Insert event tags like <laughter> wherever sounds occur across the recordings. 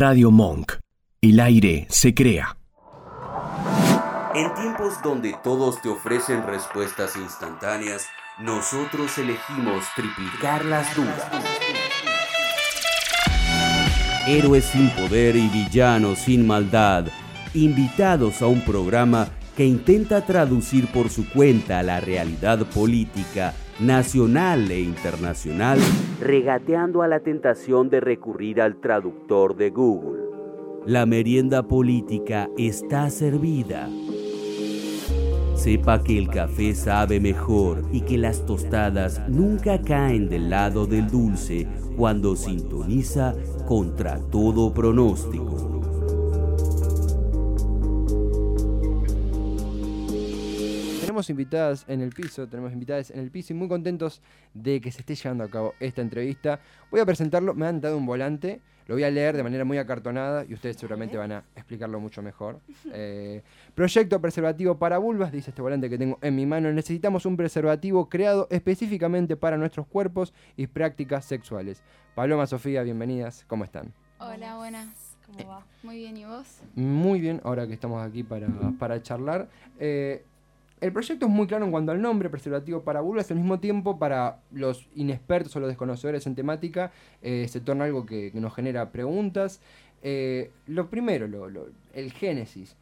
Radio Monk. El aire se crea. En tiempos donde todos te ofrecen respuestas instantáneas, nosotros elegimos triplicar las dudas. Héroes sin poder y villanos sin maldad, invitados a un programa que intenta traducir por su cuenta la realidad política nacional e internacional, regateando a la tentación de recurrir al traductor de Google. La merienda política está servida. Sepa que el café sabe mejor y que las tostadas nunca caen del lado del dulce cuando sintoniza contra todo pronóstico. Tenemos invitadas en el piso, tenemos invitadas en el piso y muy contentos de que se esté llevando a cabo esta entrevista. Voy a presentarlo, me han dado un volante, lo voy a leer de manera muy acartonada y ustedes seguramente van a explicarlo mucho mejor. <laughs> Eh, proyecto preservativo para vulvas, dice este volante que tengo en mi mano. Necesitamos un preservativo creado específicamente para nuestros cuerpos y prácticas sexuales. Paloma, Sofía, bienvenidas, ¿cómo están? Hola, buenas. ¿Cómo va? Muy bien, ¿y vos? Muy bien, ahora que estamos aquí para, para charlar. Eh, el proyecto es muy claro en cuanto al nombre, preservativo para vulvas, al mismo tiempo para los inexpertos o los desconocedores en temática eh, se torna algo que, nos genera preguntas. Eh, lo primero, el génesis.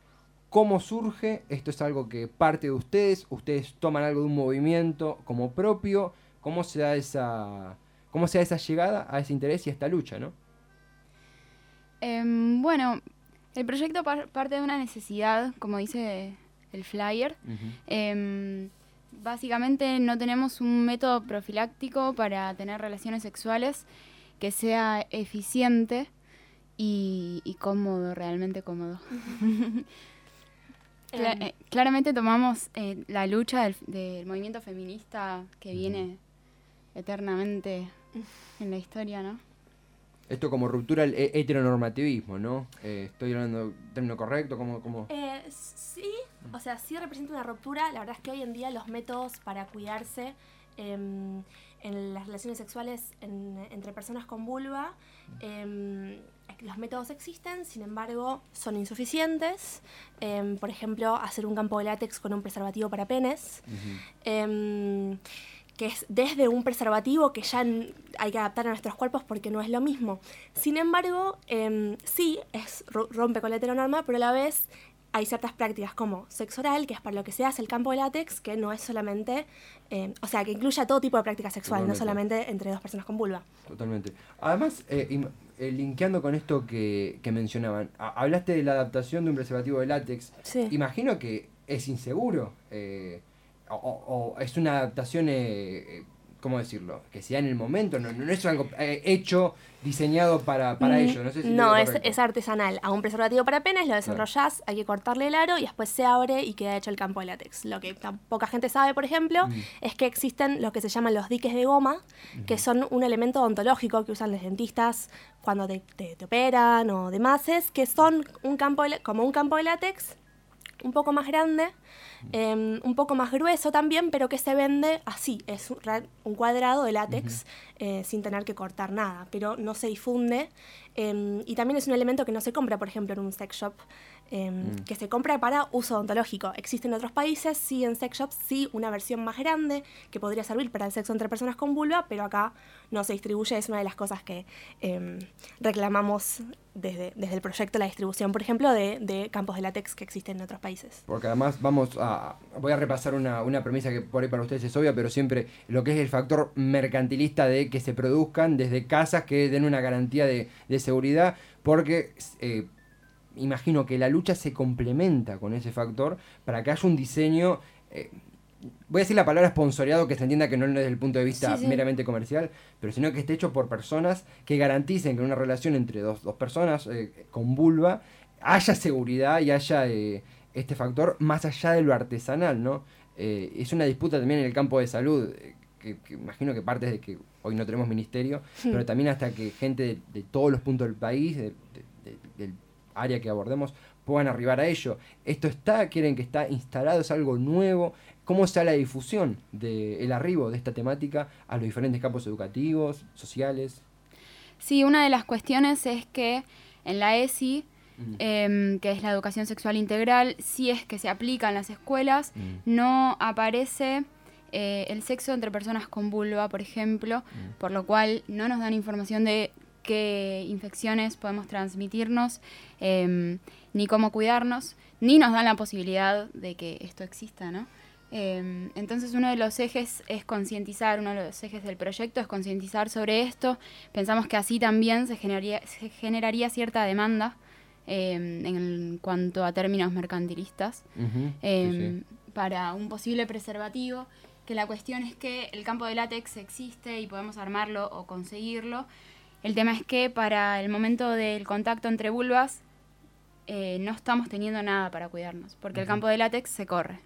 ¿Cómo surge? Esto es algo que parte de ustedes, ustedes toman algo de un movimiento como propio. ¿Cómo se da esa, cómo se da esa llegada a ese interés y a esta lucha, no? Em, bueno, el proyecto parte de una necesidad, como dice el flyer. Em, básicamente no tenemos un método profiláctico para tener relaciones sexuales que sea eficiente y, cómodo, realmente cómodo. <laughs> Em. Eh, claramente tomamos eh, la lucha del, movimiento feminista que viene eternamente en la historia, ¿no? Esto como ruptura al heteronormativismo, ¿no? Eh, ¿Estoy hablando término correcto? ¿Cómo, cómo? Eh, sí, o sea, sí representa una ruptura. La verdad es que hoy en día los métodos para cuidarse em, en las relaciones sexuales entre personas con vulva, em, los métodos existen, sin embargo, son insuficientes. Em, por ejemplo, hacer un campo de látex con un preservativo para penes que es desde un preservativo que ya hay que adaptar a nuestros cuerpos porque no es lo mismo. Sin embargo, em, sí, es, rompe con la heteronorma, pero a la vez hay ciertas prácticas como sexo oral, que es para lo que se hace el campo de látex, que no es solamente, em, o sea, que incluye todo tipo de práctica sexual, no solamente entre dos personas con vulva. Totalmente. Además, eh, eh, linkeando con esto que, mencionaban, hablaste de la adaptación de un preservativo de látex. Sí. Imagino que es inseguro. Eh, o, es una adaptación, eh, eh, ¿cómo decirlo? Que sea en el momento, no, no es algo eh, hecho, diseñado para, para mm, ello. No, sé si no es, es, artesanal. A un preservativo para penes lo desarrollás, hay que cortarle el aro y después se abre y queda hecho el campo de látex. Lo que poca gente sabe, por ejemplo, mm. es que existen lo que se llaman los diques de goma, que son un elemento odontológico que usan los dentistas cuando te, te, operan o demás, que son un campo como un campo de látex un poco más grande, em, un poco más grueso también, pero que se vende así, es un cuadrado de látex eh, sin tener que cortar nada, pero no se difunde em, y también es un elemento que no se compra, por ejemplo, en un sex shop. Em, mm. que se compra para uso odontológico. Existe en otros países, sí en sex shops, sí una versión más grande que podría servir para el sexo entre personas con vulva, pero acá no se distribuye, es una de las cosas que em, reclamamos desde, desde el proyecto, la distribución, por ejemplo, de, campos de látex que existen en otros países. Porque además vamos a, voy a repasar una, una premisa que por ahí para ustedes es obvia, pero siempre lo que es el factor mercantilista de que se produzcan desde casas que den una garantía de, seguridad, porque... Eh, imagino que la lucha se complementa con ese factor para que haya un diseño, eh, voy a decir la palabra sponsoreado, que se entienda que no es desde el punto de vista meramente comercial, pero sino que esté hecho por personas que garanticen que en una relación entre dos, personas eh, con vulva haya seguridad y haya eh, este factor más allá de lo artesanal, ¿no? es una disputa también en el campo de salud, que, imagino que parte de que hoy no tenemos ministerio, pero también hasta que gente de, todos los puntos del país, del área que abordemos puedan arribar a ello. ¿Esto está? ¿Quieren que está instalado? ¿Es algo nuevo? ¿Cómo está la difusión del arribo de esta temática a los diferentes campos educativos, sociales? Sí, una de las cuestiones es que en la ESI, em, que es la educación sexual integral, si es que se aplica en las escuelas, no aparece eh, el sexo entre personas con vulva, por ejemplo, por lo cual no nos dan información de qué infecciones podemos transmitirnos, em, ni cómo cuidarnos, ni nos dan la posibilidad de que esto exista, ¿no? Em, entonces uno de los ejes es concientizar, uno de los ejes del proyecto es concientizar sobre esto. Pensamos que así también se generaría, se generaría cierta demanda em, en cuanto a términos mercantilistas para un posible preservativo que la cuestión es que el campo de látex existe y podemos armarlo o conseguirlo. El tema es que para el momento del contacto entre vulvas eh, no estamos teniendo nada para cuidarnos, porque el campo de látex se corre.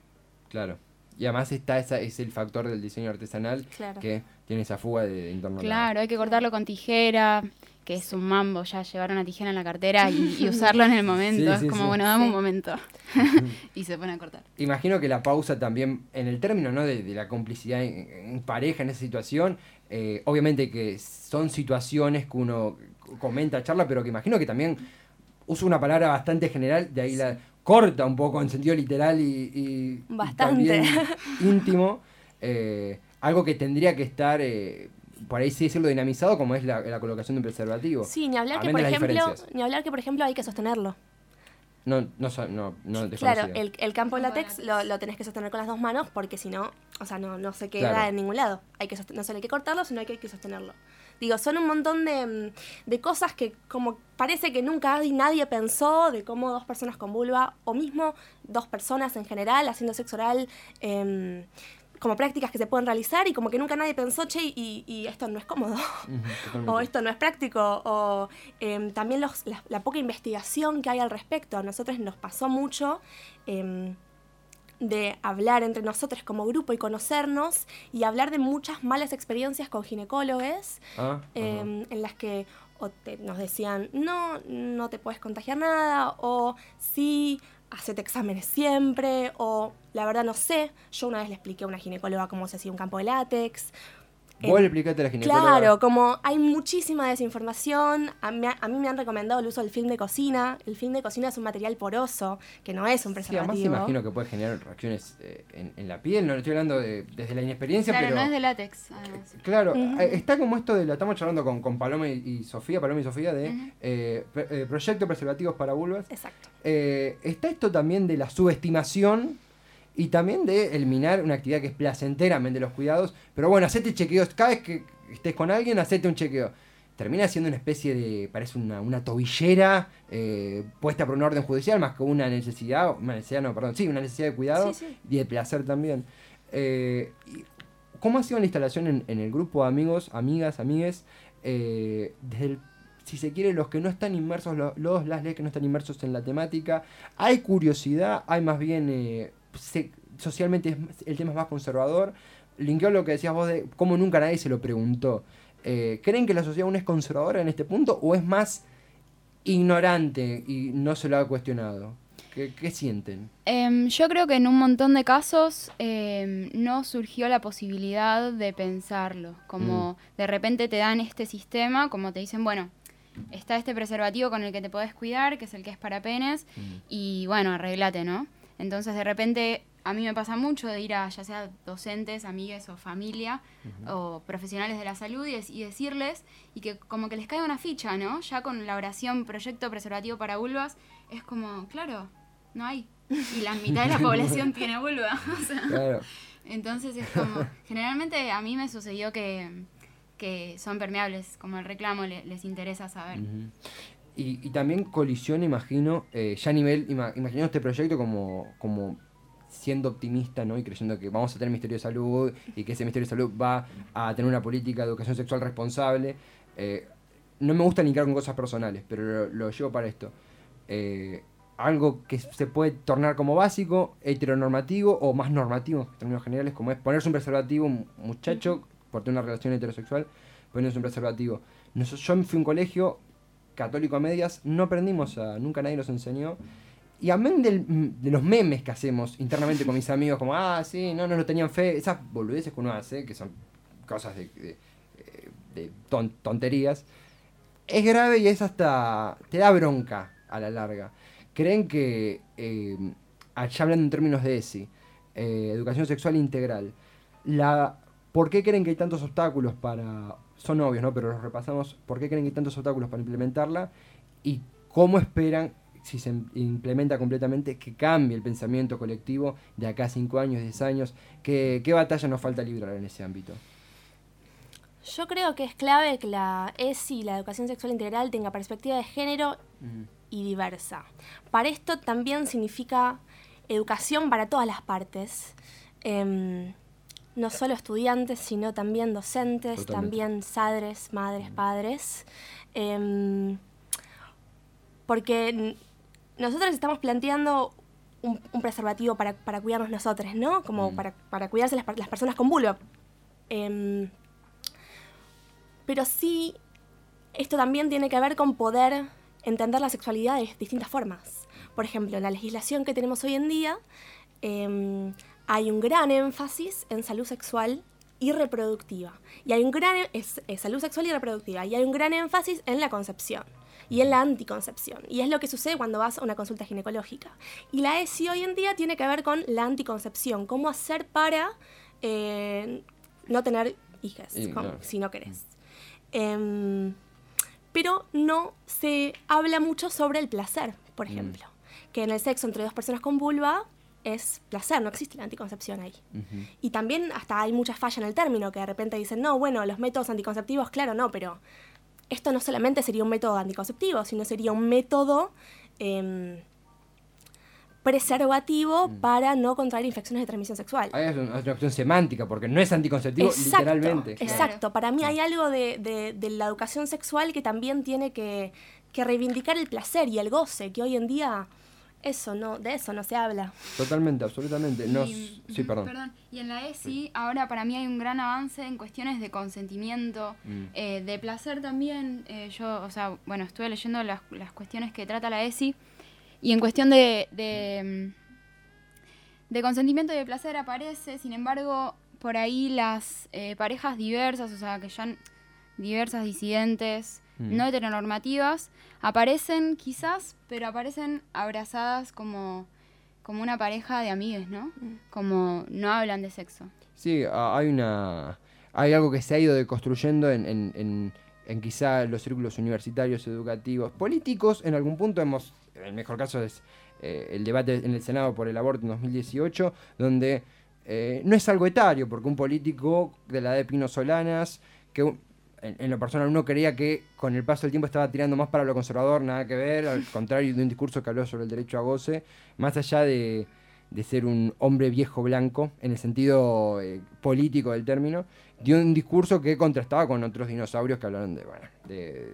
Claro. Y además está esa, es el factor del diseño artesanal que tiene esa fuga de, entorno. Claro, hay que cortarlo con tijera, que es un mambo ya llevar una tijera en la cartera y, <laughs> usarlo en el momento. es como, bueno, dame un momento. <laughs> y se pone a cortar. Imagino que la pausa también, en el término ¿no? de, la complicidad en, pareja en esa situación, eh, obviamente que son situaciones que uno comenta, charla, pero que imagino que también usa una palabra bastante general, de ahí la corta un poco en sentido literal y, bastante <laughs> íntimo. Eh, algo que tendría que estar eh, por ahí sí decirlo dinamizado como es la, colocación de un preservativo. Sí, ni hablar, que por ejemplo, ni hablar que por ejemplo hay que sostenerlo. No, no, no, no Claro, el, el, campo de látex lo, lo, tenés que sostener con las dos manos porque si no, o sea, no, no se queda en ningún lado. Hay que no solo hay que cortarlo, sino que hay que sostenerlo. Digo, son un montón de, mm, de cosas que como parece que nunca nadie pensó de cómo dos personas con vulva, o mismo dos personas en general haciendo sexo oral, eh, como prácticas que se pueden realizar y como que nunca nadie pensó, che, y, esto no es cómodo, o esto no es práctico, o em, también los, la, poca investigación que hay al respecto. A nosotros nos pasó mucho em, de hablar entre nosotros como grupo y conocernos y hablar de muchas malas experiencias con ginecólogos ah, em, en las que nos decían, no, no te puedes contagiar nada, o sí, hacete exámenes siempre, o la verdad no sé. Yo una vez le expliqué a una ginecóloga cómo se hacía un campo de látex. Vos le explicaste a la ginecóloga. Claro, como hay muchísima desinformación. A mí, a mí, me han recomendado el uso del film de cocina. El film de cocina es un material poroso, que no es un preservativo. Sí, además imagino que puede generar reacciones eh, en, la piel. No lo estoy hablando desde la inexperiencia, claro, pero... no es de látex. Claro, eh, está como esto de... Lo estamos charlando con, con Paloma y, Sofía, Paloma y Sofía, de eh, Proyecto Preservativos para Vulvas. Exacto. está esto también de la subestimación y también de eliminar una actividad que es placenteramente los cuidados. Pero bueno, hacete chequeos. Cada vez que estés con alguien, hacete un chequeo. Termina siendo una especie de, parece una, una tobillera eh, puesta por un orden judicial, más que una necesidad, una necesidad, no, perdón, sí, una necesidad de cuidado y de placer también. Eh, ¿Cómo ha sido la instalación en, el grupo de amigos, amigas, amigues? Eh, desde si se quiere, los que no están inmersos, los, las leyes que no están inmersos en la temática. Hay curiosidad, hay más bien socialmente el tema es más conservador. Linkeo lo que decías vos de cómo nunca nadie se lo preguntó. Eh, ¿Creen que la sociedad aún es conservadora en este punto o es más ignorante y no se lo ha cuestionado? ¿Qué, sienten? Em, yo creo que en un montón de casos em, no surgió la posibilidad de pensarlo. Como mm. de repente te dan este sistema, como te dicen, bueno, está este preservativo con el que te podés cuidar, que es el que es para penes, mm. y bueno, arreglate, ¿no? Entonces, de repente, a mí me pasa mucho de ir a ya sea docentes, amigues o familia o profesionales de la salud y, decirles y que como que les cae una ficha, ¿no? Ya con la oración Proyecto Preservativo para Vulvas, es como, claro, no hay. Y la mitad de la <laughs> población tiene vulva. <laughs> Entonces es como, generalmente a mí me sucedió que, son permeables, como el reclamo les interesa saber. Y, también colisión, imagino, eh, ya a nivel, imaginando este proyecto como, como siendo optimista ¿no? y creyendo que vamos a tener Ministerio de Salud y que ese Ministerio de Salud va a tener una política de educación sexual responsable. Eh, no me gusta linkar con cosas personales, pero lo, llevo para esto. Eh, algo que se puede tornar como básico, heteronormativo o más normativo en términos generales, como es ponerse un preservativo, un muchacho, por tener una relación heterosexual, ponerse un preservativo. Nosotros, yo fui a un colegio católico a medias, no aprendimos a, nunca nadie nos enseñó. Y amén de los memes que hacemos internamente con mis <laughs> amigos, como, ah, sí, no, no lo tenían fe, esas boludeces que uno hace, que son cosas de, de, tonterías, es grave y es hasta. te da bronca a la larga. ¿Creen que, eh, ya hablando en términos de ESI, eh, educación sexual integral, la, ¿por qué creen que hay tantos obstáculos para. Son obvios, ¿no? Pero los repasamos. ¿Por qué creen que hay tantos obstáculos para implementarla? ¿Y cómo esperan si se implementa completamente, que cambie el pensamiento colectivo de acá a 5 años, 10 años? ¿Qué, ¿Qué batalla nos falta librar en ese ámbito? Yo creo que es clave que la ESI, la educación sexual integral, tenga perspectiva de género y diversa. Para esto también significa educación para todas las partes. Em, no solo estudiantes, sino también docentes, también padres, madres, padres. Em, porque nosotros estamos planteando un, preservativo para, cuidarnos nosotros, ¿no? Como para, para, cuidarse las, las, personas con vulva. Em, pero sí, esto también tiene que ver con poder entender la sexualidad de distintas formas. Por ejemplo, la legislación que tenemos hoy en día em, hay un gran énfasis en salud sexual y reproductiva. Y hay un gran es, salud sexual y reproductiva. Y hay un gran énfasis en la concepción y en la anticoncepción. Y es lo que sucede cuando vas a una consulta ginecológica. Y la ESI hoy en día tiene que ver con la anticoncepción. Cómo hacer para eh, no tener hijas, si no querés. Em, pero no se habla mucho sobre el placer, por mm. ejemplo. Que en el sexo entre dos personas con vulva es placer, no existe la anticoncepción ahí. Y también hasta hay mucha falla en el término, que de repente dicen, no, bueno, los métodos anticonceptivos, claro, no, pero esto no solamente sería un método anticonceptivo, sino sería un método em, preservativo mm. para no contraer infecciones de transmisión sexual. Hay una, cuestión semántica, porque no es anticonceptivo literalmente. Exacto, para mí hay algo de, la educación sexual que también tiene que, reivindicar el placer y el goce, que hoy en día eso no, de eso no se habla. Totalmente, absolutamente. Y, sí, perdón. Y en la ESI ahora para mí hay un gran avance en cuestiones de consentimiento, mm. eh, de placer también. Eh, yo, o sea, bueno, estuve leyendo las, las cuestiones que trata la ESI y en cuestión de, de, consentimiento y de placer aparece, sin embargo, por ahí las eh, parejas diversas, o sea, que ya diversas, disidentes, mm. no heteronormativas, aparecen quizás, pero aparecen abrazadas como, como una pareja de amigos, ¿no? Mm. Como no hablan de sexo. Sí, hay una... Hay algo que se ha ido deconstruyendo en, en, en quizá los círculos universitarios, educativos, políticos, en algún punto hemos el mejor caso es eh, el debate en el Senado por el aborto en 2018, donde eh, no es algo etario, porque un político de la de Pino Solanas, que en, lo personal uno creía que con el paso del tiempo estaba tirando más para lo conservador, nada que ver, al contrario de un discurso que habló sobre el derecho a goce, más allá de, ser un hombre viejo blanco, en el sentido eh, político del término, dio un discurso que contrastaba con otros dinosaurios que hablaron de, bueno, de,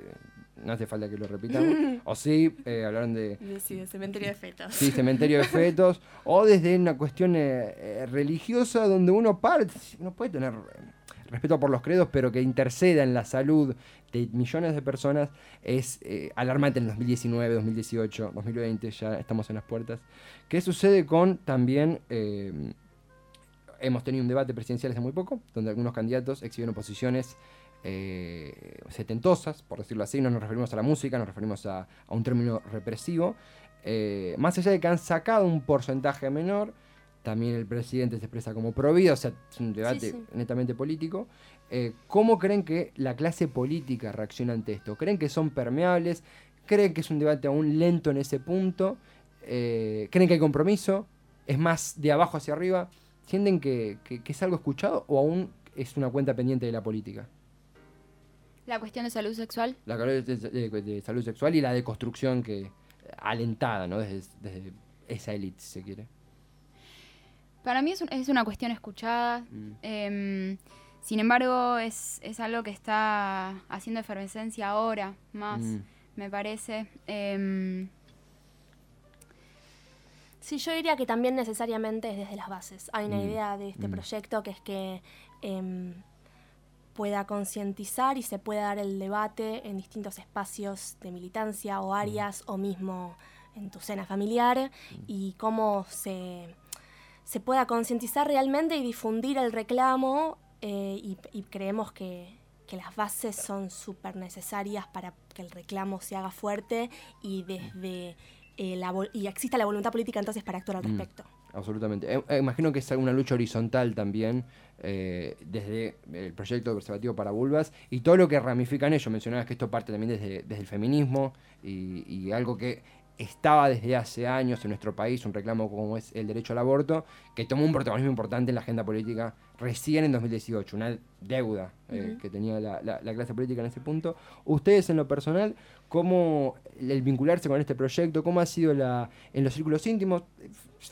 no hace falta que lo repitamos. <laughs> o sí, eh, hablaron de... Sí, de cementerio de fetos. Sí, cementerio de fetos. <laughs> o desde una cuestión eh, eh, religiosa donde uno parte, no puede tener respeto por los credos, pero que interceda en la salud de millones de personas, es alarmante en 2019, 2018, 2020, ya estamos en las puertas. ¿Qué sucede con también... hemos tenido un debate presidencial hace muy poco, donde algunos candidatos exhibieron posiciones eh, setentosas, por decirlo así, no nos referimos a la música, nos referimos a, un término represivo. Eh, más allá de que han sacado un porcentaje menor, también el presidente se expresa como prohibido, o sea, es un debate netamente político. Eh, ¿Cómo creen que la clase política reacciona ante esto? ¿Creen que son permeables? ¿Creen que es un debate aún lento en ese punto? ¿Creen que hay compromiso? ¿Es más de abajo hacia arriba? ¿Sienten que es algo escuchado o aún es una cuenta pendiente de la política? La cuestión de salud sexual. La cuestión de, salud sexual y la deconstrucción que alentada, ¿no? Desde, esa élite, si se quiere. Para mí es, es una cuestión escuchada. Mm. Em, sin embargo, es, algo que está haciendo efervescencia ahora, más, mm. me parece. Eh, sí, yo diría que también necesariamente es desde las bases. Hay una mm. idea de este proyecto que es que em, pueda concientizar y se pueda dar el debate en distintos espacios de militancia o áreas o mismo en tu cena familiar y cómo se, se pueda concientizar realmente y difundir el reclamo eh, y, creemos que, que las bases son súper necesarias para que el reclamo se haga fuerte y desde eh, la y exista la voluntad política entonces para actuar al Mm. respecto. Absolutamente. Eh, imagino que es una lucha horizontal también, desde el proyecto de preservativo para vulvas y todo lo que ramifica en ello. Mencionabas que esto parte también desde, desde el feminismo y, y algo que estaba desde hace años en nuestro país, un reclamo como es el derecho al aborto, que tomó un protagonismo importante en la agenda política recién en 2018, una deuda eh, que tenía la, la- la clase política en ese punto. Ustedes en lo personal, ¿cómo el vincularse con este proyecto, cómo ha sido la, en los círculos íntimos?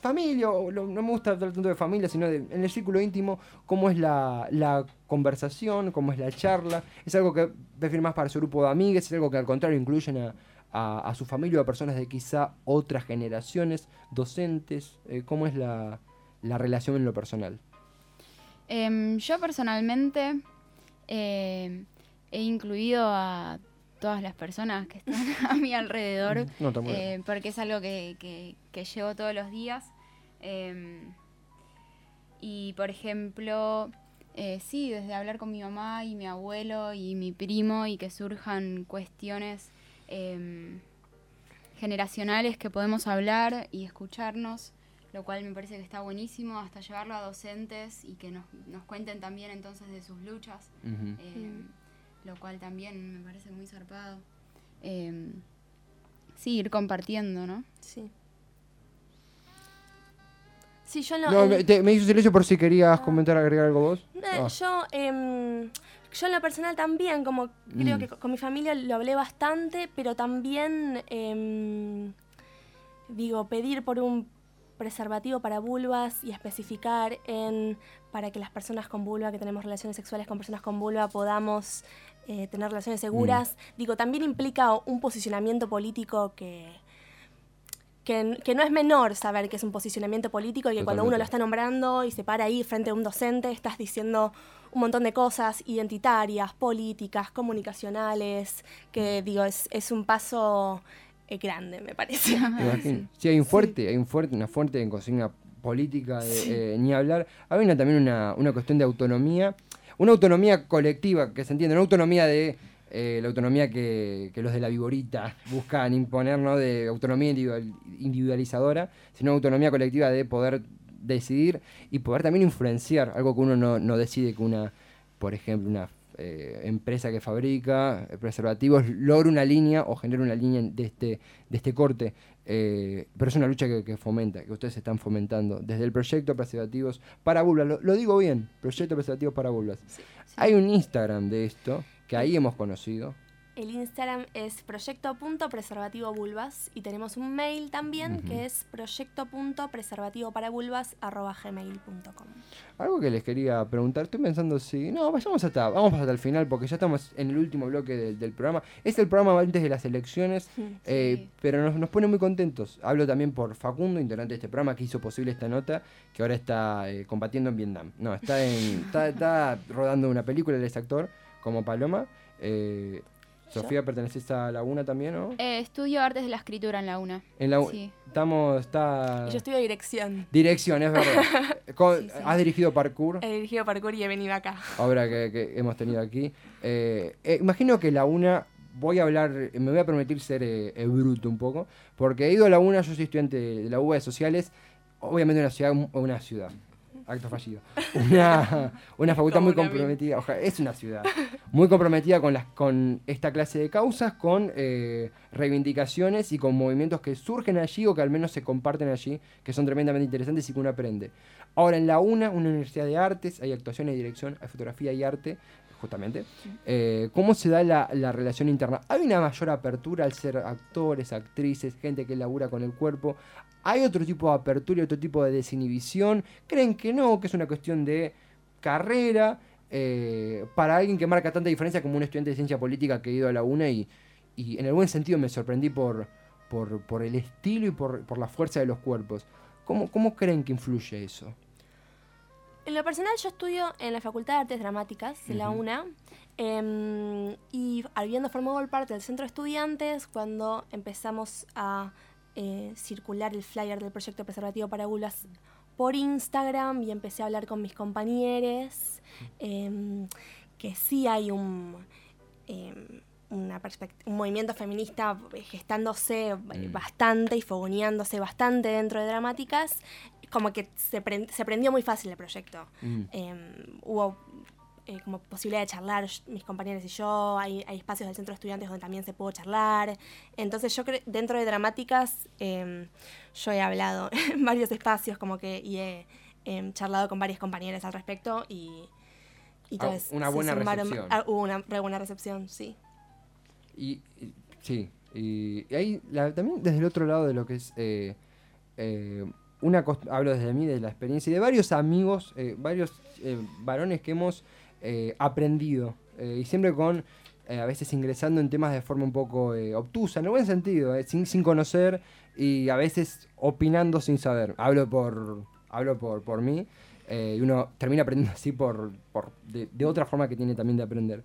familia, lo- no me gusta hablar tanto de familia, sino de, en el círculo íntimo, cómo es la, la conversación, cómo es la charla. ¿Es algo que prefieren más para su grupo de amigas? ¿Es algo que al contrario incluyen a, a- a su familia o a personas de quizá otras generaciones, docentes? Eh, ¿Cómo es la, la relación en lo personal? Em, yo personalmente eh, he incluido a todas las personas que están <laughs> a mi alrededor, No, muy bien. eh, porque es algo que, que- que llevo todos los días. Em, y por ejemplo, eh, sí, desde hablar con mi mamá y mi abuelo y mi primo y que surjan cuestiones em, generacionales que podemos hablar y escucharnos, lo cual me parece que está buenísimo, hasta llevarlo a docentes y que nos, nos cuenten también entonces de sus luchas, em, lo cual también me parece muy zarpado. Em, sí, ir compartiendo, ¿no? Sí. Sí, yo no. No, me, te- me hizo silencio por si querías comentar, agregar algo vos. Eh, Ah. Yo, yo en lo personal también, como creo Mm. que co- con mi familia lo hablé bastante, pero también, em, digo, pedir por un preservativo para vulvas y especificar en para que las personas con vulva, que tenemos relaciones sexuales con personas con vulva, podamos eh, tener relaciones seguras. Digo, también implica un posicionamiento político que, que, que no es menor saber que es un posicionamiento político y que cuando uno lo está nombrando y se para ahí frente a un docente, estás diciendo un montón de cosas identitarias, políticas, comunicacionales, que digo, es, es un paso eh, grande, me parece. Me. Sí, hay un fuerte, hay un fuerte, una fuerte consigna política de eh, ni hablar. Hay una, también una, una cuestión de autonomía, una autonomía colectiva, que se entiende, una autonomía de eh, la autonomía que, que los de la viborita buscan imponer, ¿no? De autonomía individual- individualizadora, sino autonomía colectiva de poder decidir y poder también influenciar, algo que uno no, no decide que una, por ejemplo, una eh, empresa que fabrica eh, preservativos logre una línea o genere una línea de este, de este corte. Eh, pero es una lucha que, que fomenta, que ustedes están fomentando. Desde el proyecto Preservativos para Bulbas, lo, lo digo bien, proyecto Preservativos para Bulbas. Hay un Instagram de esto que ahí hemos conocido. El Instagram es proyecto.preservativobulbas y tenemos un mail también Ujú. que es proyecto.preservativoparavulvas.gmail.com Algo que les quería preguntar, estoy pensando si. No, vayamos hasta, vamos hasta el final porque ya estamos en el último bloque del, del programa. Es el programa antes de las elecciones, <laughs> eh, pero nos, nos pone muy contentos. Hablo también por Facundo, integrante de este programa, que hizo posible esta nota, que ahora está eh, combatiendo en Vietnam. No, está, en, está, está rodando una película, él es actor, como Paloma. Eh, Sofía, perteneces a Laguna también, ¿no? Eh, estudio artes de la escritura en la UNA. En la, Sí. Estamos, está... Y yo estudio dirección. Dirección, es verdad. <laughs> Con- Sí, sí. Has dirigido parkour. He dirigido parkour y he venido acá. obra que, que hemos tenido aquí. Eh, eh, imagino que la UNA, voy a hablar, me voy a permitir ser eh, eh, bruto un poco, porque he ido a la UNA, yo soy estudiante de la UBA de Sociales, obviamente una ciudad, una ciudad, acto fallido, <laughs> una, una facultad muy Como comprometida, ojalá, es una ciudad, muy comprometida con, las, con esta clase de causas, con eh, reivindicaciones y con movimientos que surgen allí o que al menos se comparten allí, que son tremendamente interesantes y que uno aprende. Ahora, en la UNA, una universidad de artes, hay actuación, hay dirección, hay fotografía y arte, justamente. Eh, ¿Cómo se da la, la relación interna? ¿Hay una mayor apertura al ser actores, actrices, gente que labura con el cuerpo? ¿Hay otro tipo de apertura y otro tipo de desinhibición? ¿Creen que no? ¿Que es una cuestión de carrera? Eh, para alguien que marca tanta diferencia como un estudiante de ciencia política que ha ido a la UNA y, y en el buen sentido me sorprendí por, por, por el estilo y por, por la fuerza de los cuerpos. ¿Cómo, ¿Cómo creen que influye eso? En lo personal yo estudio en la Facultad de Artes Dramáticas de la Ujú. UNA em, y habiendo formado parte del centro de estudiantes, cuando empezamos a eh, circular el flyer del proyecto preservativo para Bulas por Instagram y empecé a hablar con mis compañeros. em, que sí hay un, em, una un movimiento feminista gestándose mm. bastante y fogoneándose bastante dentro de dramáticas, como que se, se prendió muy fácil el proyecto. Mm. Em, hubo eh, como posibilidad de charlar mis compañeros y yo, hay, espacios del centro de estudiantes donde también se pudo charlar. Entonces yo creo, dentro de dramáticas, em, yo he hablado <laughs> en varios espacios como que y he em, charlado con varias compañeras al respecto y, y ah, una buena recepción. Ah, hubo una buena recepción, sí. Y, sí, y, ahí también desde el otro lado de lo que es... Eh, eh, una hablo desde mí, de la experiencia y de varios amigos, varios varones que hemos eh, aprendido. Eh, y siempre con, eh, a veces ingresando en temas de forma un poco obtusa, en el buen sentido, sin, sin, conocer y a veces opinando sin saber. Hablo por, hablo por, por mí y uno termina aprendiendo así por, por de, de, otra forma que tiene también de aprender.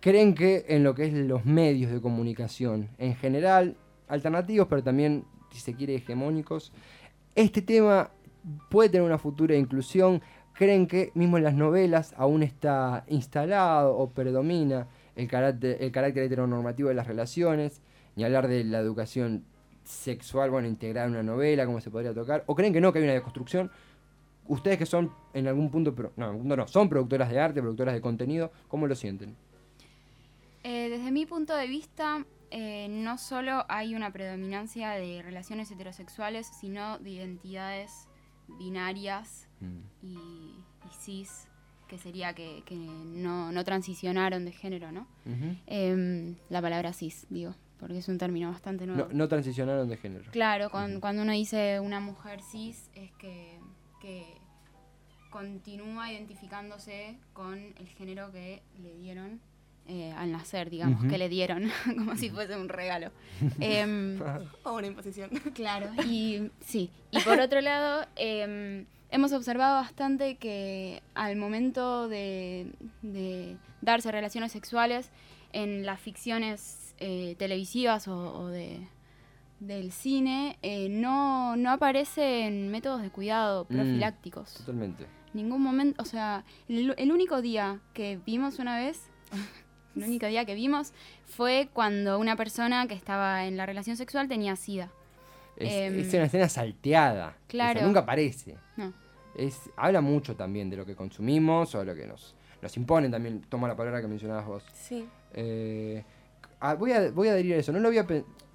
Creen que en lo que es los medios de comunicación, en general, alternativos, pero también, si se quiere, hegemónicos, este tema puede tener una futura inclusión, creen que mismo en las novelas aún está instalado o predomina el carácter, el carácter heteronormativo de las relaciones, ni hablar de la educación sexual, bueno, integrada en una novela, cómo se podría tocar, o creen que no, que hay una deconstrucción. Ustedes que son en algún punto, pero no, no, son productoras de arte, productoras de contenido, ¿cómo lo sienten? Eh, desde mi punto de vista, eh, no solo hay una predominancia de relaciones heterosexuales, sino de identidades binarias mm. y, cis, que sería que, no, transicionaron de género, ¿no? Em, la palabra cis, digo, porque es un término bastante nuevo. No, transicionaron de género. Claro, cuando uno dice una mujer cis es que, que continúa identificándose con el género que le dieron eh, al nacer, digamos, que le dieron, <laughs> como si fuese un regalo. <laughs> Em, <laughs> o una imposición. Claro, y sí. Y por otro lado, em, hemos observado bastante que al momento de, darse relaciones sexuales en las ficciones eh, televisivas o, de, del cine, eh, no, no aparecen métodos de cuidado mm, profilácticos. totalmente. Ningún momento, o sea, el único día que vimos una vez <laughs> el único día que vimos fue cuando una persona que estaba en la relación sexual tenía sida. Es, em, una escena salteada. Claro. nunca aparece. No. Es, habla mucho también de lo que consumimos o de lo que nos, nos imponen también. Toma la palabra que mencionabas vos. Sí. Eh, ah, voy, a, voy a adherir a eso. No lo había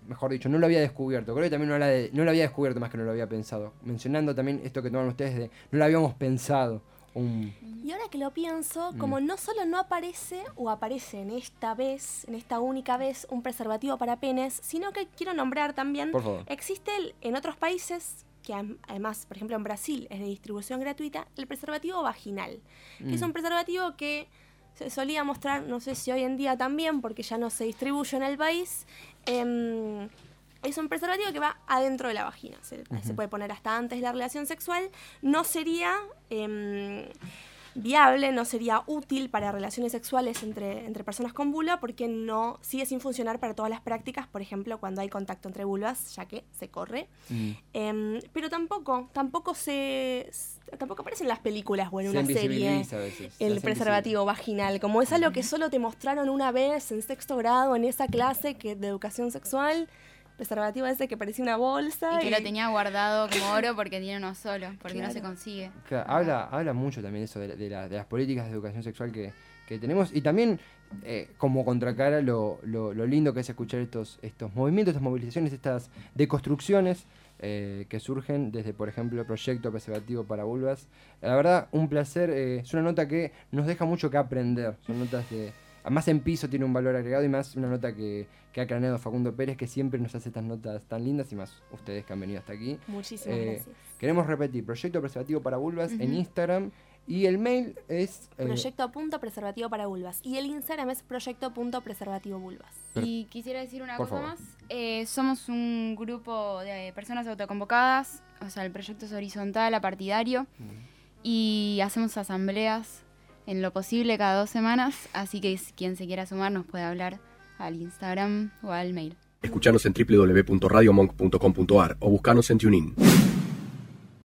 mejor dicho, no lo había descubierto. Creo que también no, no lo había descubierto más que no lo había pensado. Mencionando también esto que toman ustedes de no lo habíamos pensado. Y ahora que lo pienso, mm. como no solo no aparece o aparece en esta vez, en esta única vez, un preservativo para penes, sino que quiero nombrar también, existe en otros países, que además, por ejemplo en Brasil es de distribución gratuita, el preservativo vaginal, que es mm. un preservativo que se solía mostrar, no sé si hoy en día también, porque ya no se distribuye en el país, eh, es un preservativo que va adentro de la vagina. Se, puede poner hasta antes de la relación sexual. No sería em, viable, no sería útil para relaciones sexuales entre, entre personas con vulva porque no sigue sin funcionar para todas las prácticas, por ejemplo, cuando hay contacto entre vulvas, ya que se corre. Mm. Em, pero tampoco, tampoco se tampoco aparece en las películas o en una serie el preservativo vaginal, como es algo que solo te mostraron una vez en sexto grado en esa clase que, de educación sexual preservativo ese que parecía una bolsa. Y que lo tenía guardado como oro porque tiene uno solo, porque no se consigue. habla, habla mucho también eso de, las políticas de educación sexual que, tenemos y también eh, como contracara lo, lo, lindo que es escuchar estos, estos movimientos, estas movilizaciones, estas deconstrucciones eh, que surgen desde, por ejemplo, el proyecto preservativo para vulvas. La verdad, un placer. Eh, es una nota que nos deja mucho que aprender. Son notas de más en piso tiene un valor agregado y más una nota que, ha craneado Facundo Pérez, que siempre nos hace estas notas tan lindas y más ustedes que han venido hasta aquí. Muchísimas eh, gracias. Queremos repetir, Proyecto Preservativo para Vulvas en Instagram y el mail es... Eh, Proyecto.preservativo para vulvas. Y el Instagram es proyecto.preservativo vulvas. Y quisiera decir una cosa más. Eh, somos un grupo de personas autoconvocadas. O sea, el proyecto es horizontal, apartidario. Y hacemos asambleas en lo posible cada dos semanas, así que quien se quiera sumar nos puede hablar al Instagram o al mail. Escuchanos en www.radiomonk.com.ar o buscanos en TuneIn.